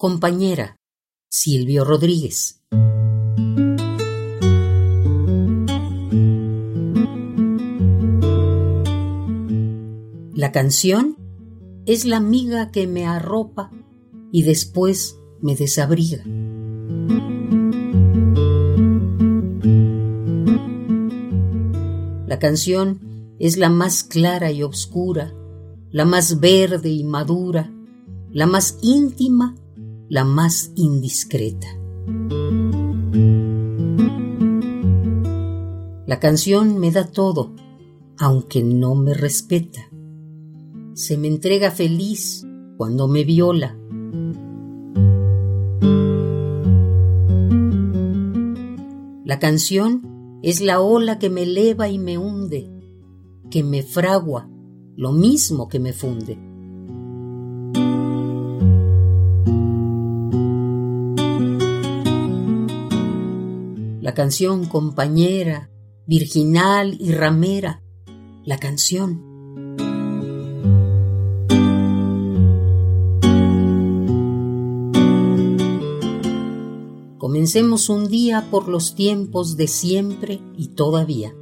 Compañera, Silvio Rodríguez. La canción es la amiga que me arropa y después me desabriga. La canción es la más clara y oscura, la más verde y madura, la más íntima, la más indiscreta. La canción me da todo, aunque no me respeta. Se me entrega feliz cuando me viola. La canción es la ola que me eleva y me hunde que me fragua, lo mismo que me funde. La canción compañera, virginal y ramera, la canción. Comencemos un día por los tiempos de siempre y todavía.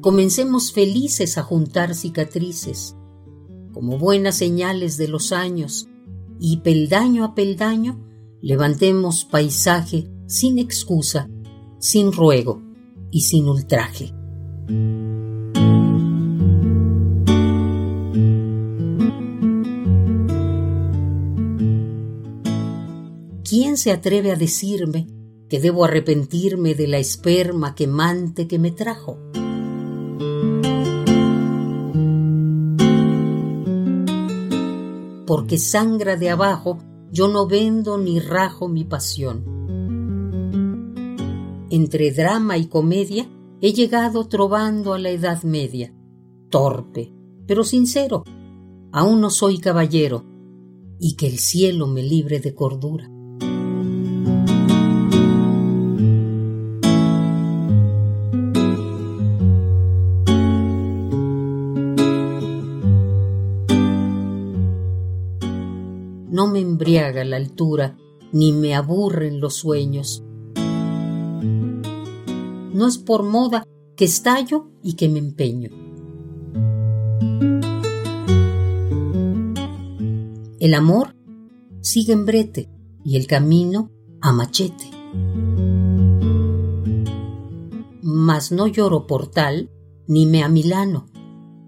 Comencemos felices a juntar cicatrices, como buenas señales de los años, y peldaño a peldaño levantemos paisaje sin excusa, sin ruego y sin ultraje. ¿Quién se atreve a decirme que debo arrepentirme de la esperma quemante que me trajo? porque sangra de abajo, yo no vendo ni rajo mi pasión. Entre drama y comedia he llegado trovando a la edad media, torpe, pero sincero, aún no soy caballero, y que el cielo me libre de cordura. no me embriaga la altura, ni me aburren los sueños. No es por moda que estallo y que me empeño. El amor sigue en brete y el camino a machete. Mas no lloro por tal, ni me amilano,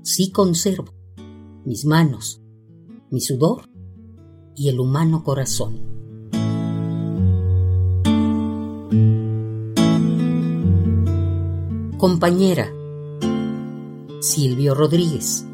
sí conservo mis manos, mi sudor y el humano corazón. Compañera, Silvio Rodríguez.